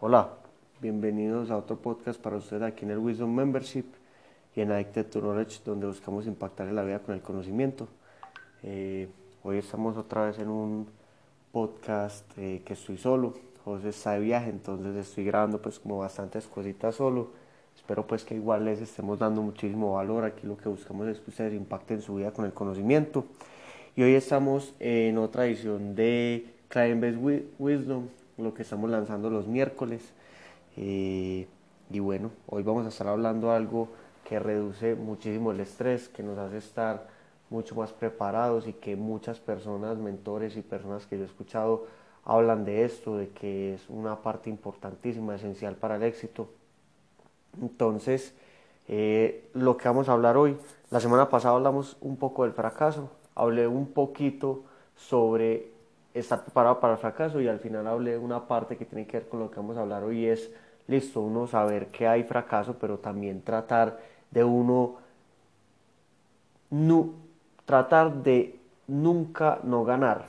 Hola, bienvenidos a otro podcast para ustedes aquí en el Wisdom Membership y en Addicted to Knowledge, donde buscamos impactar en la vida con el conocimiento. Eh, hoy estamos otra vez en un podcast eh, que estoy solo. José está de viaje, entonces estoy grabando pues como bastantes cositas solo. Espero pues que igual les estemos dando muchísimo valor. Aquí lo que buscamos es que ustedes impacten su vida con el conocimiento. Y hoy estamos en otra edición de Client Based Wisdom, lo que estamos lanzando los miércoles. Eh, y bueno, hoy vamos a estar hablando algo que reduce muchísimo el estrés, que nos hace estar mucho más preparados y que muchas personas, mentores y personas que yo he escuchado hablan de esto, de que es una parte importantísima, esencial para el éxito. Entonces, eh, lo que vamos a hablar hoy, la semana pasada hablamos un poco del fracaso, hablé un poquito sobre estar preparado para el fracaso y al final hablé una parte que tiene que ver con lo que vamos a hablar hoy es, listo, uno saber que hay fracaso, pero también tratar de uno, no, tratar de nunca no ganar,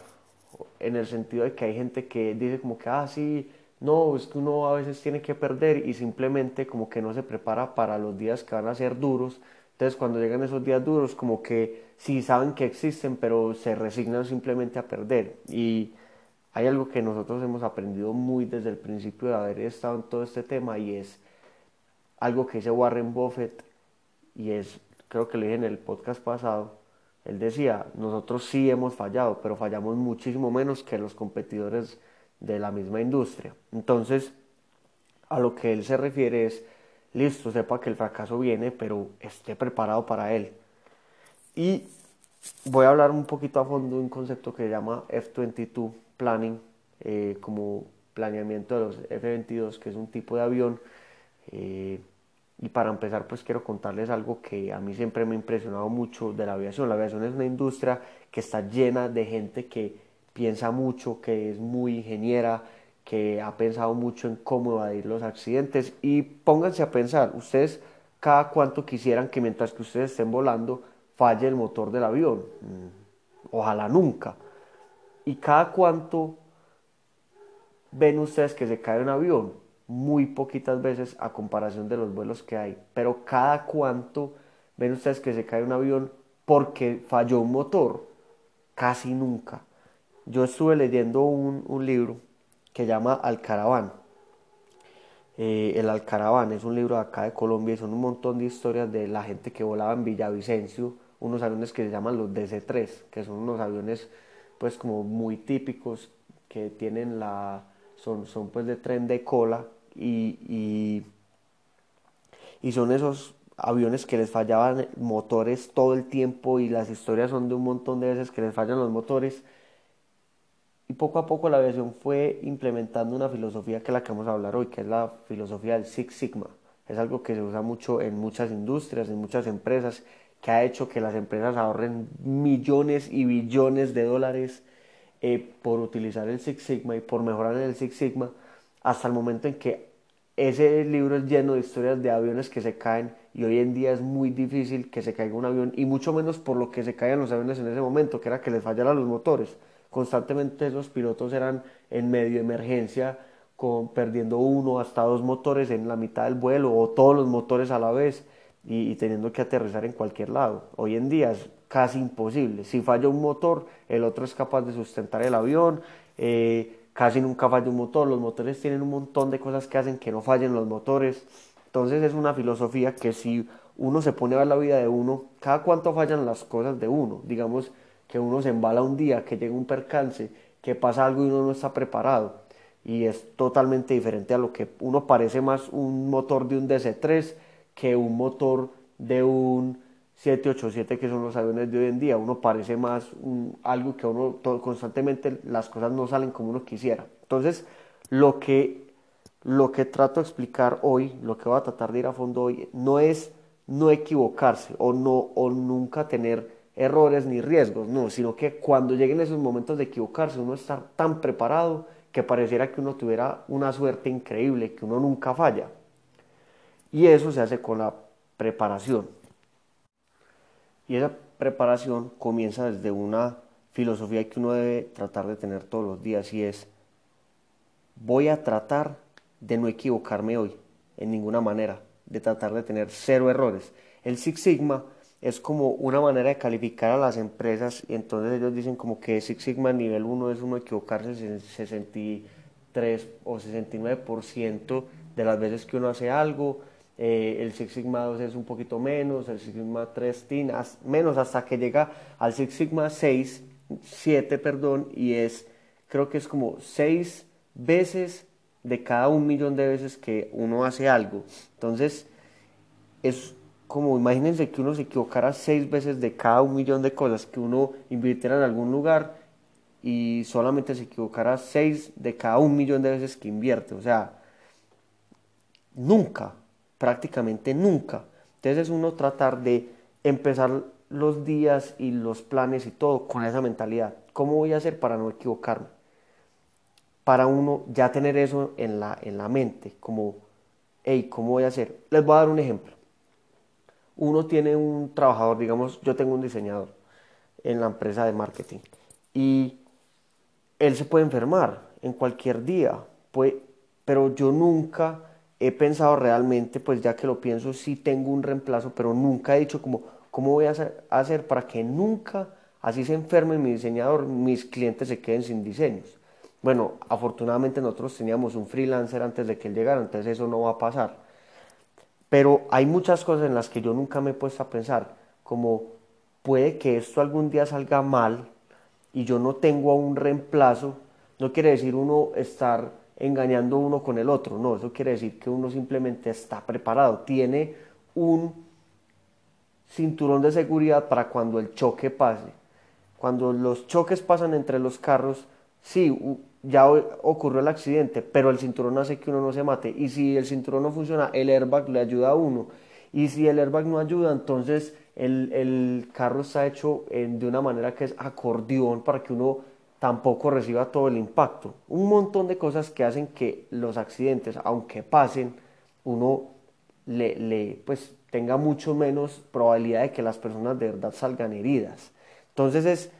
en el sentido de que hay gente que dice como que, ah, sí, no, es que uno a veces tiene que perder y simplemente como que no se prepara para los días que van a ser duros. Entonces cuando llegan esos días duros como que sí saben que existen pero se resignan simplemente a perder. Y hay algo que nosotros hemos aprendido muy desde el principio de haber estado en todo este tema y es algo que dice Warren Buffett y es, creo que lo dije en el podcast pasado, él decía, nosotros sí hemos fallado, pero fallamos muchísimo menos que los competidores de la misma industria. Entonces, a lo que él se refiere es, listo, sepa que el fracaso viene, pero esté preparado para él. Y voy a hablar un poquito a fondo de un concepto que se llama F-22 Planning, eh, como planeamiento de los F-22, que es un tipo de avión. Eh, y para empezar, pues quiero contarles algo que a mí siempre me ha impresionado mucho de la aviación. La aviación es una industria que está llena de gente que piensa mucho, que es muy ingeniera, que ha pensado mucho en cómo evadir los accidentes. Y pónganse a pensar, ustedes cada cuánto quisieran que mientras que ustedes estén volando falle el motor del avión. Mm, ojalá nunca. Y cada cuánto ven ustedes que se cae un avión. Muy poquitas veces a comparación de los vuelos que hay. Pero cada cuánto ven ustedes que se cae un avión porque falló un motor. Casi nunca. Yo estuve leyendo un, libro que llama Alcaraván. Eh, el Alcaraván es un libro de acá de Colombia y son un montón de historias de la gente que volaba en Villavicencio, unos aviones que se llaman los DC-3, que son unos aviones pues como muy típicos que tienen la, son, son pues de tren de cola y, y, y son esos aviones que les fallaban motores todo el tiempo y las historias son de un montón de veces que les fallan los motores y poco a poco la aviación fue implementando una filosofía que es la que vamos a hablar hoy, que es la filosofía del Six Sigma. Es algo que se usa mucho en muchas industrias, en muchas empresas, que ha hecho que las empresas ahorren millones y billones de dólares eh, por utilizar el Six Sigma y por mejorar el Six Sigma, hasta el momento en que ese libro es lleno de historias de aviones que se caen y hoy en día es muy difícil que se caiga un avión y mucho menos por lo que se caían los aviones en ese momento, que era que les fallaran los motores constantemente esos pilotos eran en medio de emergencia, con, perdiendo uno hasta dos motores en la mitad del vuelo o todos los motores a la vez y, teniendo que aterrizar en cualquier lado. Hoy en día es casi imposible. Si falla un motor, el otro es capaz de sustentar el avión. Eh, casi nunca falla un motor. Los motores tienen un montón de cosas que hacen que no fallen los motores. Entonces es una filosofía que si uno se pone a ver la vida de uno, cada cuánto fallan las cosas de uno. Digamos, que uno se embala un día, que llega un percance, que pasa algo y uno no está preparado. Y es totalmente diferente a lo que uno parece más un motor de un DC-3 que un motor de un 787 que son los aviones de hoy en día. Uno parece más algo que uno constantemente las cosas no salen como uno quisiera. Entonces, lo que, lo que trato de explicar hoy, lo que voy a tratar de ir a fondo hoy, no es no equivocarse o, no, o nunca tener errores ni riesgos, no, sino que cuando lleguen esos momentos de equivocarse, uno está tan preparado que pareciera que uno tuviera una suerte increíble, que uno nunca falla. Y eso se hace con la preparación. Y esa preparación comienza desde una filosofía que uno debe tratar de tener todos los días y es, voy a tratar de no equivocarme hoy, en ninguna manera, de tratar de tener cero errores. El Six Sigma es como una manera de calificar a las empresas y entonces ellos dicen como que Six Sigma nivel 1 es uno equivocarse en 63 o 69% de las veces que uno hace algo, eh, el Six Sigma 2 es un poquito menos, el Six Sigma 3 menos hasta que llega al Six Sigma 6, 7, perdón, y es, creo que es como 6 veces de cada un millón de veces que uno hace algo. Entonces, es como imagínense que uno se equivocara seis veces de cada un millón de cosas que uno invirtiera en algún lugar y solamente se equivocara seis de cada un millón de veces que invierte. O sea, nunca, prácticamente nunca. Entonces es uno tratar de empezar los días y los planes y todo con esa mentalidad. ¿Cómo voy a hacer para no equivocarme? Para uno ya tener eso en la, en la mente, como, hey, ¿cómo voy a hacer? Les voy a dar un ejemplo uno tiene un trabajador, digamos, yo tengo un diseñador en la empresa de marketing y él se puede enfermar en cualquier día, pues, pero yo nunca he pensado realmente, pues ya que lo pienso, sí tengo un reemplazo, pero nunca he dicho como, ¿cómo voy a hacer para que nunca, así se enferme mi diseñador, mis clientes se queden sin diseños? Bueno, afortunadamente nosotros teníamos un freelancer antes de que él llegara, entonces eso no va a pasar pero hay muchas cosas en las que yo nunca me he puesto a pensar, como puede que esto algún día salga mal y yo no tengo un reemplazo, no quiere decir uno estar engañando uno con el otro, no, eso quiere decir que uno simplemente está preparado, tiene un cinturón de seguridad para cuando el choque pase. Cuando los choques pasan entre los carros, sí, ya ocurrió el accidente, pero el cinturón hace que uno no se mate. Y si el cinturón no funciona, el airbag le ayuda a uno. Y si el airbag no ayuda, entonces el, el carro está hecho de una manera que es acordeón para que uno tampoco reciba todo el impacto. Un montón de cosas que hacen que los accidentes, aunque pasen, uno le, le pues tenga mucho menos probabilidad de que las personas de verdad salgan heridas. Entonces es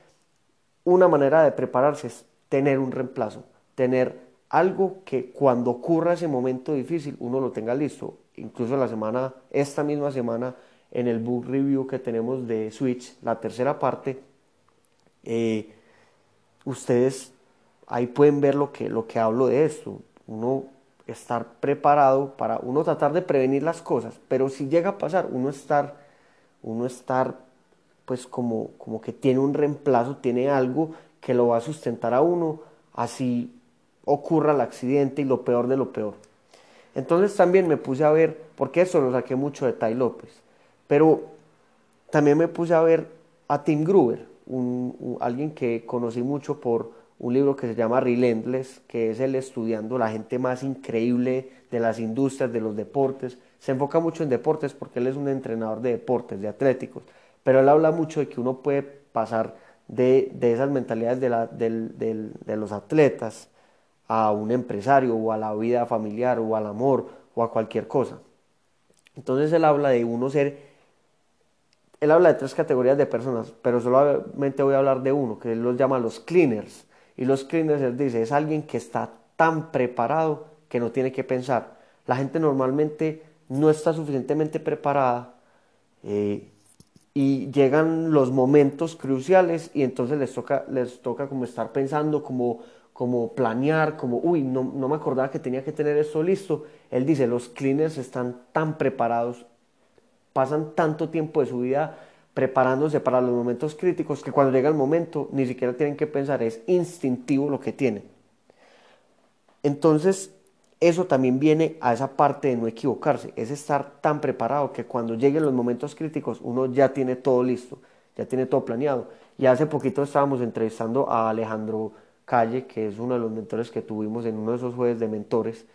una manera de prepararse, tener un reemplazo, tener algo que cuando ocurra ese momento difícil uno lo tenga listo. Incluso la semana, esta misma semana, en el book review que tenemos de Switch, la tercera parte, eh, ustedes ahí pueden ver lo que, lo que hablo de esto. Uno estar preparado para uno tratar de prevenir las cosas, pero si llega a pasar, uno estar, uno estar pues como, como que tiene un reemplazo, tiene algo que lo va a sustentar a uno, así ocurra el accidente y lo peor de lo peor. Entonces también me puse a ver, porque eso lo saqué mucho de Tai López, pero también me puse a ver a Tim Gruber, un, alguien que conocí mucho por un libro que se llama Relentless, que es el estudiando la gente más increíble de las industrias, de los deportes. Se enfoca mucho en deportes porque él es un entrenador de deportes, de atléticos, pero él habla mucho de que uno puede pasar de, esas mentalidades de, los atletas a un empresario o a la vida familiar o al amor o a cualquier cosa. Entonces él habla de uno ser, él habla de tres categorías de personas, pero solamente voy a hablar de uno, que él los llama los cleaners. Y los cleaners, él dice, es alguien que está tan preparado que no tiene que pensar. La gente normalmente no está suficientemente preparada eh, y llegan los momentos cruciales y entonces les toca, les toca como estar pensando, como, como planear, como, uy, no, no me acordaba que tenía que tener esto listo. Él dice, los cleaners están tan preparados, pasan tanto tiempo de su vida preparándose para los momentos críticos que cuando llega el momento ni siquiera tienen que pensar, es instintivo lo que tienen. Entonces, eso también viene a esa parte de no equivocarse, es estar tan preparado que cuando lleguen los momentos críticos uno ya tiene todo listo, ya tiene todo planeado. Y hace poquito estábamos entrevistando a Alejandro Calle, que es uno de los mentores que tuvimos en uno de esos jueves de mentores,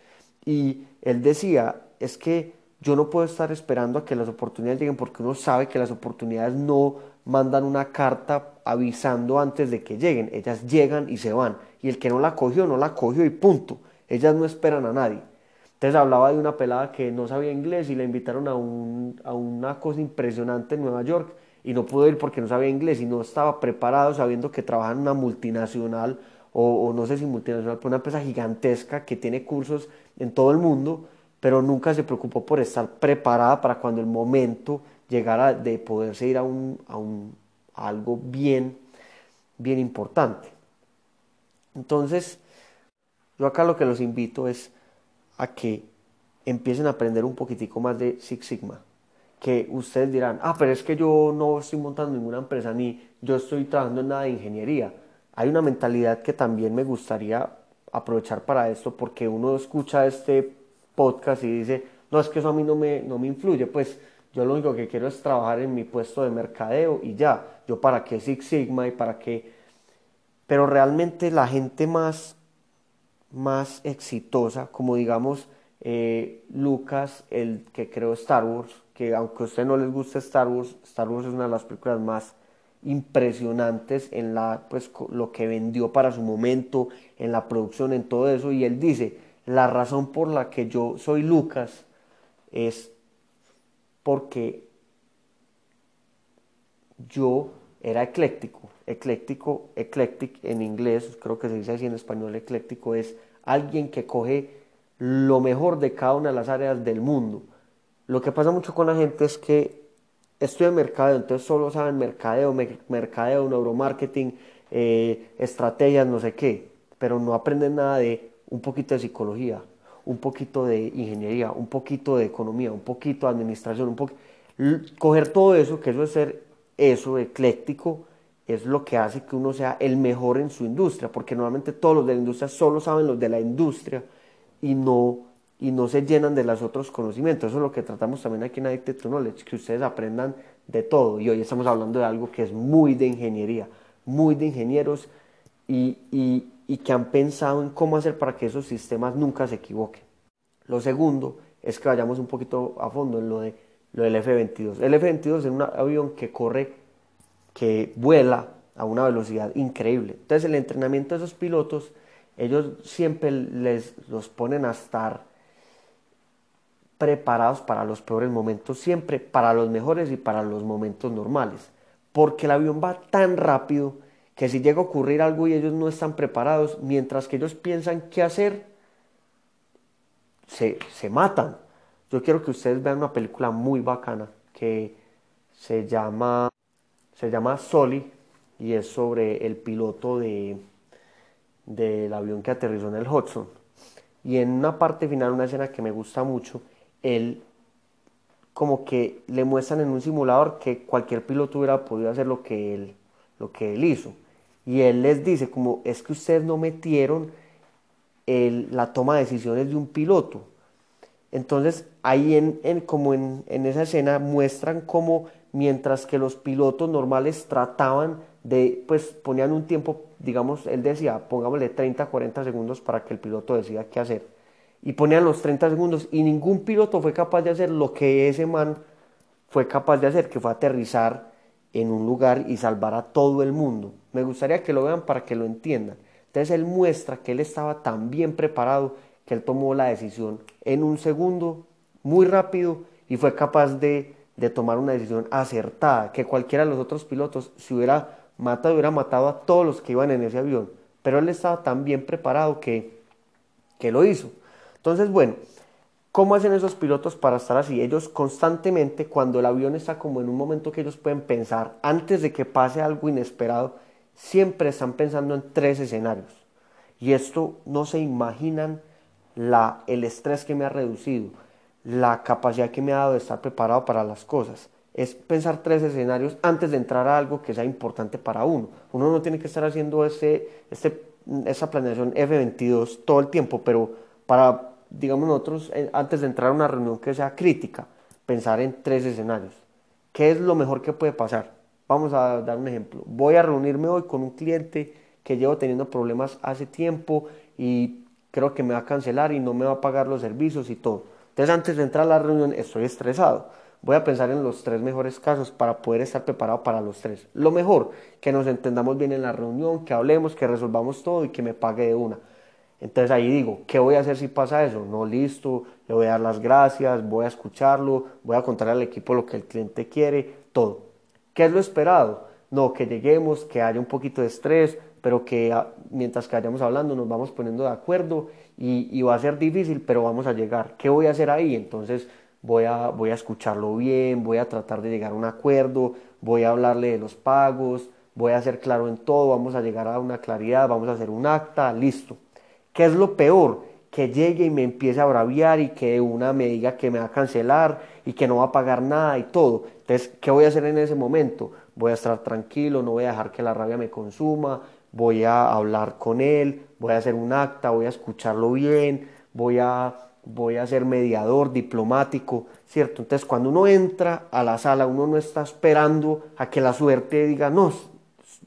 y él decía, es que yo no puedo estar esperando a que las oportunidades lleguen porque uno sabe que las oportunidades no mandan una carta avisando antes de que lleguen, ellas llegan y se van, y el que no la cogió, no la cogió y punto. Ellas no esperan a nadie. Entonces hablaba de una pelada que no sabía inglés y la invitaron a, un, a una cosa impresionante en Nueva York y no pudo ir porque no sabía inglés y no estaba preparado sabiendo que trabajaba en una multinacional o, no sé si multinacional, pero una empresa gigantesca que tiene cursos en todo el mundo, pero nunca se preocupó por estar preparada para cuando el momento llegara de poderse ir a, un, a, un, algo bien, bien importante. Entonces, yo acá lo que los invito es a que empiecen a aprender un poquitico más de Six Sigma. Que ustedes dirán, ah, pero es que yo no estoy montando ninguna empresa ni yo estoy trabajando en nada de ingeniería. Hay una mentalidad que también me gustaría aprovechar para esto porque uno escucha este podcast y dice, no, es que eso a mí no me, no me influye. Pues yo lo único que quiero es trabajar en mi puesto de mercadeo y ya. Yo para qué Six Sigma y para qué... Pero realmente la gente más, más exitosa, como digamos eh, Lucas, el que creó Star Wars, que aunque a usted no les guste Star Wars, Star Wars es una de las películas más impresionantes en la, pues, lo que vendió para su momento, en la producción, en todo eso. Y él dice, la razón por la que yo soy Lucas es porque yo era ecléctico. Ecléctico, eclectic en inglés, creo que se dice así en español, ecléctico es alguien que coge lo mejor de cada una de las áreas del mundo. Lo que pasa mucho con la gente es que estudia mercadeo, entonces solo saben mercadeo, mercadeo, neuromarketing, eh, estrategias, no sé qué, pero no aprenden nada de un poquito de psicología, un poquito de ingeniería, un poquito de economía, un poquito de administración, un poquito... Coger todo eso, que eso es ser eso, ecléctico, es lo que hace que uno sea el mejor en su industria, porque normalmente todos los de la industria solo saben los de la industria y no, y no se llenan de los otros conocimientos. Eso es lo que tratamos también aquí en Addicted to Knowledge, que ustedes aprendan de todo. Y hoy estamos hablando de algo que es muy de ingeniería, muy de ingenieros y, y, y que han pensado en cómo hacer para que esos sistemas nunca se equivoquen. Lo segundo es que vayamos un poquito a fondo en lo, de, lo del F-22. El F-22 es un avión que corre, que vuela a una velocidad increíble. Entonces el entrenamiento de esos pilotos, ellos siempre les los ponen a estar preparados para los peores momentos, siempre para los mejores y para los momentos normales. Porque el avión va tan rápido que si llega a ocurrir algo y ellos no están preparados, mientras que ellos piensan qué hacer, se, se matan. Yo quiero que ustedes vean una película muy bacana que se llama, se llama Soli y es sobre el piloto de, del avión que aterrizó en el Hudson. Y en una parte final, una escena que me gusta mucho, él como que le muestran en un simulador que cualquier piloto hubiera podido hacer lo que él, lo que él hizo. Y él les dice como es que ustedes no metieron la toma de decisiones de un piloto. Entonces ahí en, como en, en, esa escena muestran como mientras que los pilotos normales trataban de, pues ponían un tiempo, digamos, él decía, pongámosle 30, 40 segundos para que el piloto decida qué hacer. Y ponían los 30 segundos y ningún piloto fue capaz de hacer lo que ese man fue capaz de hacer, que fue aterrizar en un lugar y salvar a todo el mundo. Me gustaría que lo vean para que lo entiendan. Entonces él muestra que él estaba tan bien preparado que él tomó la decisión en un segundo, muy rápido, y fue capaz de, tomar una decisión acertada, que cualquiera de los otros pilotos, si hubiera matado, hubiera matado a todos los que iban en ese avión. Pero él estaba tan bien preparado que, que lo hizo. Entonces, bueno, ¿Cómo hacen esos pilotos para estar así? Ellos constantemente, cuando el avión está como en un momento que ellos pueden pensar, antes de que pase algo inesperado, siempre están pensando en tres escenarios. Y esto no se imaginan la, el estrés que me ha reducido, la capacidad que me ha dado de estar preparado para las cosas. Es pensar tres escenarios antes de entrar a algo que sea importante para uno. Uno no tiene que estar haciendo ese, ese, esa planeación F22 todo el tiempo, pero para digamos nosotros, eh, antes de entrar a una reunión que sea crítica, pensar en tres escenarios. ¿Qué es lo mejor que puede pasar? Vamos a dar un ejemplo. Voy a reunirme hoy con un cliente que llevo teniendo problemas hace tiempo y creo que me va a cancelar y no me va a pagar los servicios y todo. Entonces antes de entrar a la reunión estoy estresado. Voy a pensar en los tres mejores casos para poder estar preparado para los tres. Lo mejor, que nos entendamos bien en la reunión, que hablemos, que resolvamos todo y que me pague de una. Entonces ahí digo, ¿qué voy a hacer si pasa eso? No, listo, le voy a dar las gracias, voy a escucharlo, voy a contar al equipo lo que el cliente quiere, todo. ¿Qué es lo esperado? No, que lleguemos, que haya un poquito de estrés, pero que ah, mientras que vayamos hablando nos vamos poniendo de acuerdo y, va a ser difícil, pero vamos a llegar. ¿Qué voy a hacer ahí? Entonces voy a, voy a escucharlo bien, voy a tratar de llegar a un acuerdo, voy a hablarle de los pagos, voy a ser claro en todo, vamos a llegar a una claridad, vamos a hacer un acta, listo. ¿Qué es lo peor? Que llegue y me empiece a braviar y que una me diga que me va a cancelar y que no va a pagar nada y todo. Entonces, ¿qué voy a hacer en ese momento? Voy a estar tranquilo, no voy a dejar que la rabia me consuma, voy a hablar con él, voy a hacer un acta, voy a escucharlo bien, voy a, voy a ser mediador diplomático, ¿cierto? Entonces, cuando uno entra a la sala, uno no está esperando a que la suerte diga, no,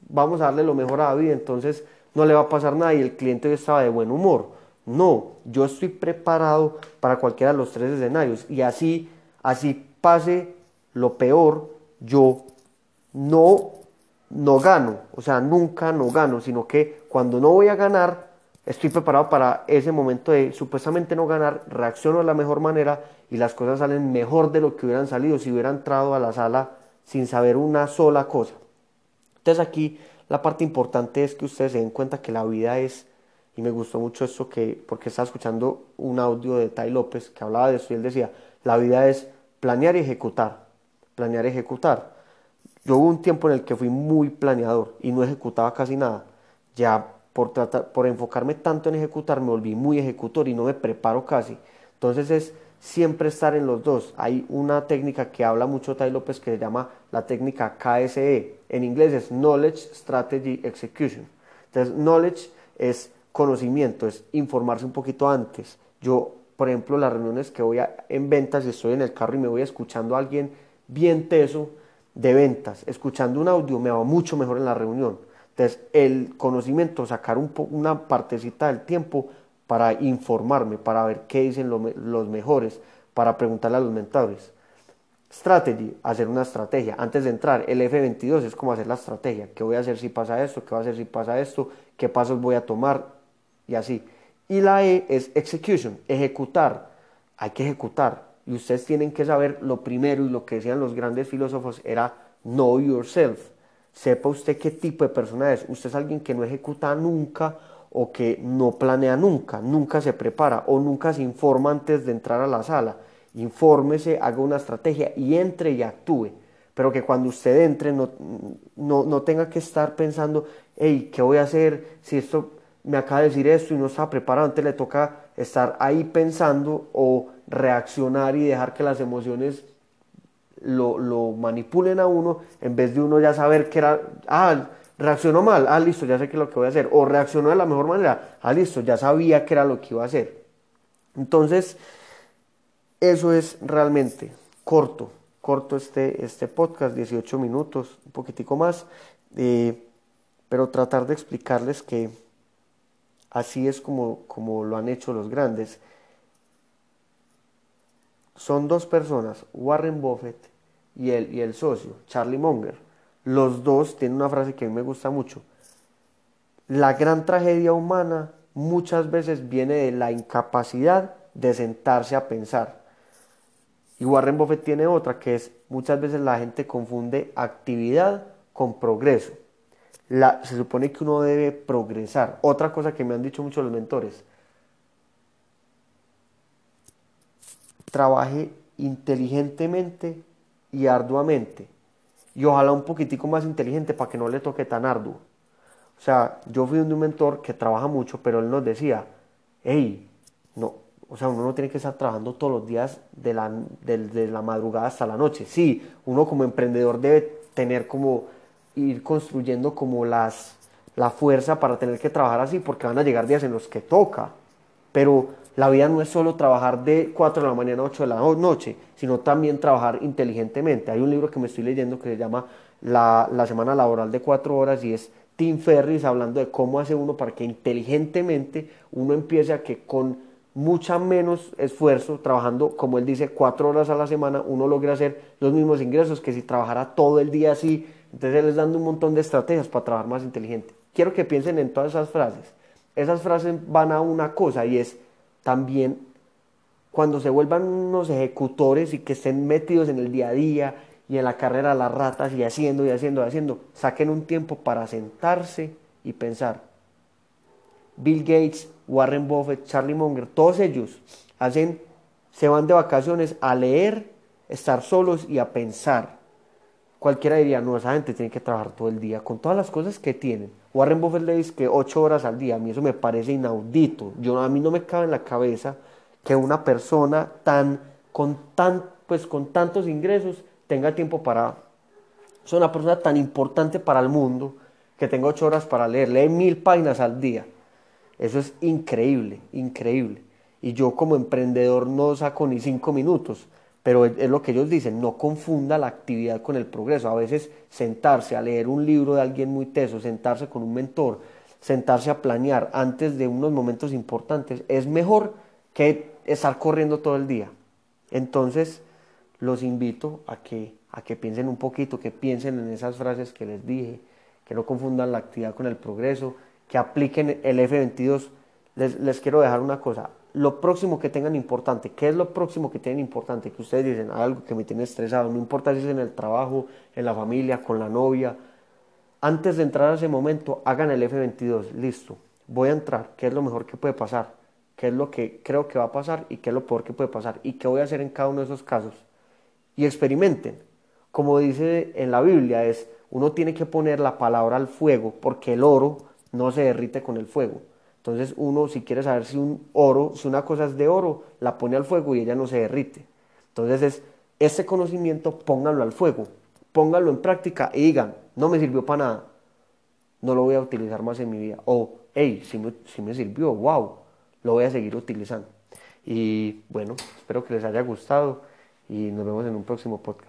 vamos a darle lo mejor a David, entonces no le va a pasar nada y el cliente estaba de buen humor. No, yo estoy preparado para cualquiera de los tres escenarios y así, así pase lo peor, yo no, no gano, o sea, nunca no gano, sino que cuando no voy a ganar, estoy preparado para ese momento de supuestamente no ganar, reacciono de la mejor manera y las cosas salen mejor de lo que hubieran salido si hubiera entrado a la sala sin saber una sola cosa. Entonces aquí la parte importante es que ustedes se den cuenta que la vida es, y me gustó mucho eso que, porque estaba escuchando un audio de Tai López que hablaba de eso y él decía, la vida es planear y ejecutar, planear y ejecutar. Yo hubo un tiempo en el que fui muy planeador y no ejecutaba casi nada. Ya por, enfocarme tanto en ejecutar me volví muy ejecutor y no me preparo casi. Entonces es siempre estar en los dos. Hay una técnica que habla mucho Tai López que se llama la técnica KSE. En inglés es Knowledge, Strategy, Execution. Entonces, knowledge es conocimiento, es informarse un poquito antes. Yo, por ejemplo, las reuniones que voy en ventas y estoy en el carro y me voy escuchando a alguien bien teso de ventas, escuchando un audio, me va mucho mejor en la reunión. Entonces, el conocimiento, sacar un una partecita del tiempo para informarme, para ver qué dicen los mejores, para preguntarle a los mentores. Strategy, hacer una estrategia. Antes de entrar, el F22 es como hacer la estrategia. ¿Qué voy a hacer si pasa esto? ¿Qué voy a hacer si pasa esto? ¿Qué pasos voy a tomar? Y así. Y la E es execution, ejecutar. Hay que ejecutar. Y ustedes tienen que saber lo primero y lo que decían los grandes filósofos era know yourself. Sepa usted qué tipo de persona es. Usted es alguien que no ejecuta nunca o que no planea nunca, nunca se prepara o nunca se informa antes de entrar a la sala. Infórmese, haga una estrategia y entre y actúe. Pero que cuando usted entre no, no, tenga que estar pensando, hey, ¿qué voy a hacer si esto me acaba de decir esto y no está preparado? Antes le toca estar ahí pensando o reaccionar y dejar que las emociones lo, manipulen a uno en vez de uno ya saber que era, ah, Reaccionó mal, ah, listo, ya sé qué es lo que voy a hacer. O reaccionó de la mejor manera, ah, listo, ya sabía que era lo que iba a hacer. Entonces, eso es realmente corto, corto este, este podcast, 18 minutos, un poquitico más, eh, pero tratar de explicarles que así es como, como lo han hecho los grandes. Son dos personas, Warren Buffett y el, y el socio, Charlie Munger los dos tienen una frase que a mí me gusta mucho. La gran tragedia humana muchas veces viene de la incapacidad de sentarse a pensar. Y Warren Buffett tiene otra que es muchas veces la gente confunde actividad con progreso. se supone que uno debe progresar. Otra cosa que me han dicho muchos los mentores. Trabaje inteligentemente y arduamente y ojalá un poquitico más inteligente para que no le toque tan arduo. O sea, yo fui un mentor que trabaja mucho, pero él nos decía, hey, no, o sea, uno no tiene que estar trabajando todos los días de la, de, la madrugada hasta la noche. Sí, uno como emprendedor debe tener como, ir construyendo como las, la fuerza para tener que trabajar así, porque van a llegar días en los que toca. Pero la vida no es solo trabajar de 4 de la mañana a 8 de la noche, sino también trabajar inteligentemente. Hay un libro que me estoy leyendo que se llama La, semana laboral de 4 horas y es Tim Ferris hablando de cómo hace uno para que inteligentemente uno empiece a que con mucha menos esfuerzo, trabajando, como él dice, 4 horas a la semana, uno logre hacer los mismos ingresos que si trabajara todo el día así. Entonces él es dando un montón de estrategias para trabajar más inteligente. Quiero que piensen en todas esas frases. Esas frases van a una cosa y es también cuando se vuelvan unos ejecutores y que estén metidos en el día a día y en la carrera de las ratas y haciendo y haciendo y haciendo, saquen un tiempo para sentarse y pensar. Bill Gates, Warren Buffett, Charlie Munger, todos ellos hacen, se van de vacaciones a leer, estar solos y a pensar. Cualquiera diría, no, esa gente tiene que trabajar todo el día con todas las cosas que tienen. Warren Buffett le dice que ocho horas al día, a mí eso me parece inaudito. Yo, a mí no me cabe en la cabeza que una persona tan, con, tan, pues, con tantos ingresos tenga tiempo para... Es una persona tan importante para el mundo que tenga ocho horas para leer, lee mil páginas al día. Eso es increíble, increíble. Y yo como emprendedor no saco ni cinco minutos, pero es lo que ellos dicen, no confunda la actividad con el progreso. A veces sentarse a leer un libro de alguien muy teso, sentarse con un mentor, sentarse a planear antes de unos momentos importantes, es mejor que estar corriendo todo el día. Entonces, los invito a que, a que piensen un poquito, que piensen en esas frases que les dije, que no confundan la actividad con el progreso, que apliquen el F22. Les, les quiero dejar una cosa, lo próximo que tengan importante, ¿qué es lo próximo que tienen importante? Que ustedes dicen, algo que me tiene estresado, no importa si es en el trabajo, en la familia, con la novia. Antes de entrar a ese momento, hagan el F22, listo, voy a entrar, ¿qué es lo mejor que puede pasar? ¿Qué es lo que creo que va a pasar y qué es lo peor que puede pasar? ¿Y qué voy a hacer en cada uno de esos casos? Y experimenten. Como dice en la Biblia, es uno tiene que poner la palabra al fuego porque el oro no se derrite con el fuego. Entonces uno si quiere saber si un oro, si una cosa es de oro, la pone al fuego y ella no se derrite. Entonces es ese conocimiento pónganlo al fuego, pónganlo en práctica y digan, no me sirvió para nada, no lo voy a utilizar más en mi vida. O, hey, si me, si me sirvió, wow, lo voy a seguir utilizando. Y bueno, espero que les haya gustado y nos vemos en un próximo podcast.